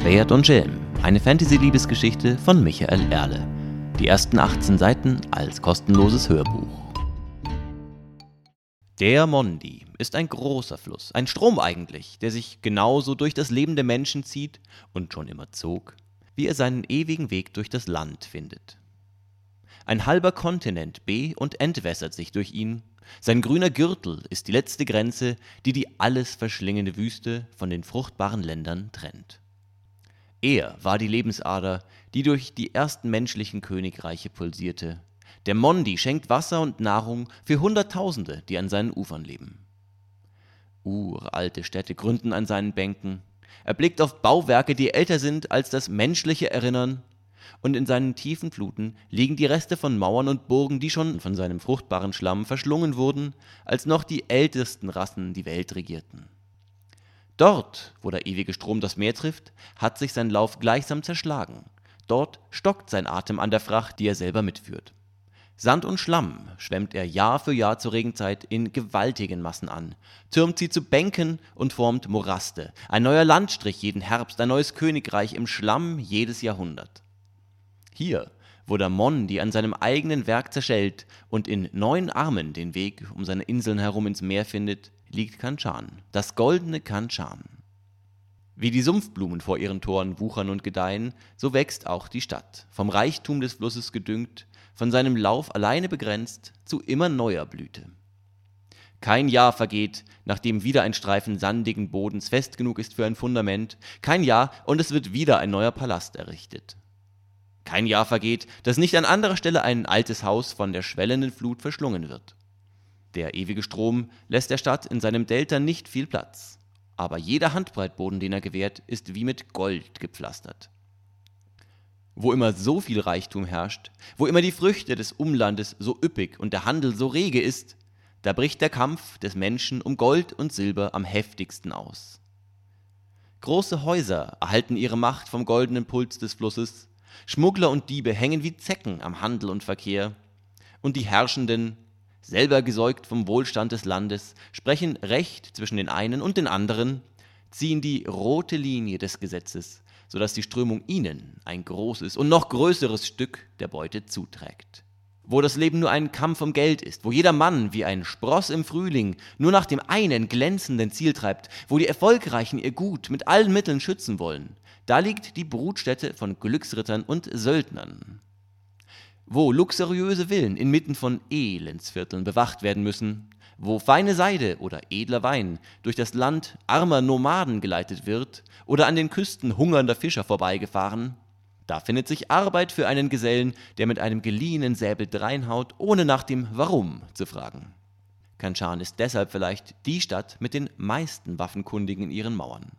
Schwert und Schelm, eine Fantasy-Liebesgeschichte von Michael Erle. Die ersten 18 Seiten als kostenloses Hörbuch. Der Mondi ist ein großer Fluss, ein Strom eigentlich, der sich genauso durch das Leben der Menschen zieht und schon immer zog, wie er seinen ewigen Weg durch das Land findet. Ein halber Kontinent be- und entwässert sich durch ihn, sein grüner Gürtel ist die letzte Grenze, die die alles verschlingende Wüste von den fruchtbaren Ländern trennt. Er war die Lebensader, die durch die ersten menschlichen Königreiche pulsierte. Der Mondi schenkt Wasser und Nahrung für Hunderttausende, die an seinen Ufern leben. Uralte Städte gründen an seinen Bänken. Er blickt auf Bauwerke, die älter sind als das menschliche Erinnern, und in seinen tiefen Fluten liegen die Reste von Mauern und Burgen, die schon von seinem fruchtbaren Schlamm verschlungen wurden, als noch die ältesten Rassen die Welt regierten. Dort, wo der ewige Strom das Meer trifft, hat sich sein Lauf gleichsam zerschlagen. Dort stockt sein Atem an der Fracht, die er selber mitführt. Sand und Schlamm schwemmt er Jahr für Jahr zur Regenzeit in gewaltigen Massen an, türmt sie zu Bänken und formt Moraste. Ein neuer Landstrich jeden Herbst, ein neues Königreich im Schlamm jedes Jahrhundert. Hier, wo der Mondi an seinem eigenen Werk zerschellt und in neun Armen den Weg um seine Inseln herum ins Meer findet, liegt Kanchan, das goldene Kanchan. Wie die Sumpfblumen vor ihren Toren wuchern und gedeihen, so wächst auch die Stadt, vom Reichtum des Flusses gedüngt, von seinem Lauf alleine begrenzt, zu immer neuer Blüte. Kein Jahr vergeht, nachdem wieder ein Streifen sandigen Bodens fest genug ist für ein Fundament, kein Jahr, und es wird wieder ein neuer Palast errichtet. Kein Jahr vergeht, dass nicht an anderer Stelle ein altes Haus von der schwellenden Flut verschlungen wird. Der ewige Strom lässt der Stadt in seinem Delta nicht viel Platz, aber jeder Handbreitboden, den er gewährt, ist wie mit Gold gepflastert. Wo immer so viel Reichtum herrscht, wo immer die Früchte des Umlandes so üppig und der Handel so rege ist, da bricht der Kampf des Menschen um Gold und Silber am heftigsten aus. Große Häuser erhalten ihre Macht vom goldenen Puls des Flusses, Schmuggler und Diebe hängen wie Zecken am Handel und Verkehr, und die Herrschenden selber gesäugt vom Wohlstand des Landes, sprechen Recht zwischen den einen und den anderen, ziehen die rote Linie des Gesetzes, so dass die Strömung ihnen ein großes und noch größeres Stück der Beute zuträgt. Wo das Leben nur ein Kampf um Geld ist, wo jeder Mann wie ein Spross im Frühling nur nach dem einen glänzenden Ziel treibt, wo die Erfolgreichen ihr Gut mit allen Mitteln schützen wollen, da liegt die Brutstätte von Glücksrittern und Söldnern wo luxuriöse Villen inmitten von Elendsvierteln bewacht werden müssen, wo feine Seide oder edler Wein durch das Land armer Nomaden geleitet wird oder an den Küsten hungernder Fischer vorbeigefahren, da findet sich Arbeit für einen Gesellen, der mit einem geliehenen Säbel dreinhaut, ohne nach dem Warum zu fragen. Kanchan ist deshalb vielleicht die Stadt mit den meisten Waffenkundigen in ihren Mauern.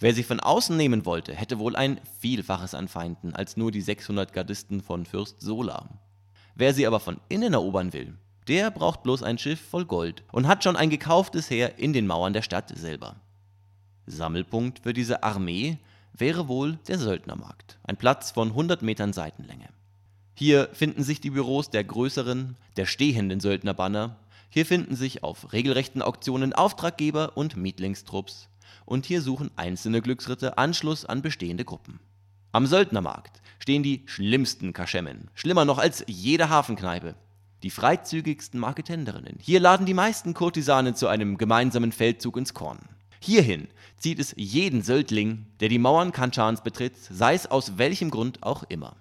Wer sie von außen nehmen wollte, hätte wohl ein Vielfaches an Feinden als nur die 600 Gardisten von Fürst Sola. Wer sie aber von innen erobern will, der braucht bloß ein Schiff voll Gold und hat schon ein gekauftes Heer in den Mauern der Stadt selber. Sammelpunkt für diese Armee wäre wohl der Söldnermarkt, ein Platz von 100 Metern Seitenlänge. Hier finden sich die Büros der größeren, der stehenden Söldnerbanner, hier finden sich auf regelrechten Auktionen Auftraggeber und Mietlingstrupps, und hier suchen einzelne Glücksritter Anschluss an bestehende Gruppen. Am Söldnermarkt stehen die schlimmsten Kaschemmen, schlimmer noch als jede Hafenkneipe. Die freizügigsten Marketenderinnen. Hier laden die meisten Kurtisanen zu einem gemeinsamen Feldzug ins Korn. Hierhin zieht es jeden Söldling, der die Mauern Kanchans betritt, sei es aus welchem Grund auch immer.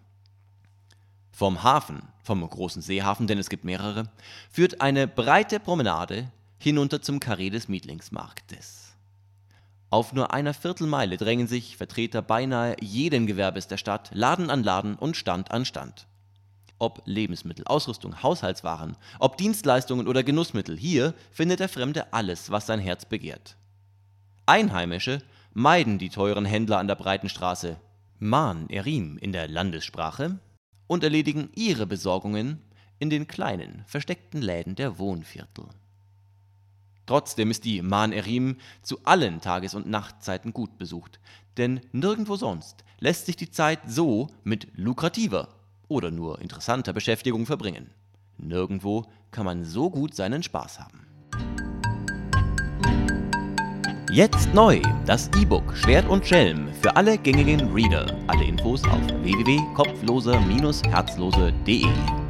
Vom Hafen, vom großen Seehafen, denn es gibt mehrere, führt eine breite Promenade hinunter zum Karree des Mietlingsmarktes. Auf nur einer Viertelmeile drängen sich Vertreter beinahe jeden Gewerbes der Stadt, Laden an Laden und Stand an Stand. Ob Lebensmittel, Ausrüstung, Haushaltswaren, ob Dienstleistungen oder Genussmittel, hier findet der Fremde alles, was sein Herz begehrt. Einheimische meiden die teuren Händler an der breiten Straße, Man Erim in der Landessprache, und erledigen ihre Besorgungen in den kleinen, versteckten Läden der Wohnviertel. Trotzdem ist die Man Erim zu allen Tages- und Nachtzeiten gut besucht, denn nirgendwo sonst lässt sich die Zeit so mit lukrativer oder nur interessanter Beschäftigung verbringen. Nirgendwo kann man so gut seinen Spaß haben. Jetzt neu, das E-Book Schwert und Schelm für alle gängigen Reader. Alle Infos auf www.kopfloser-herzlose.de.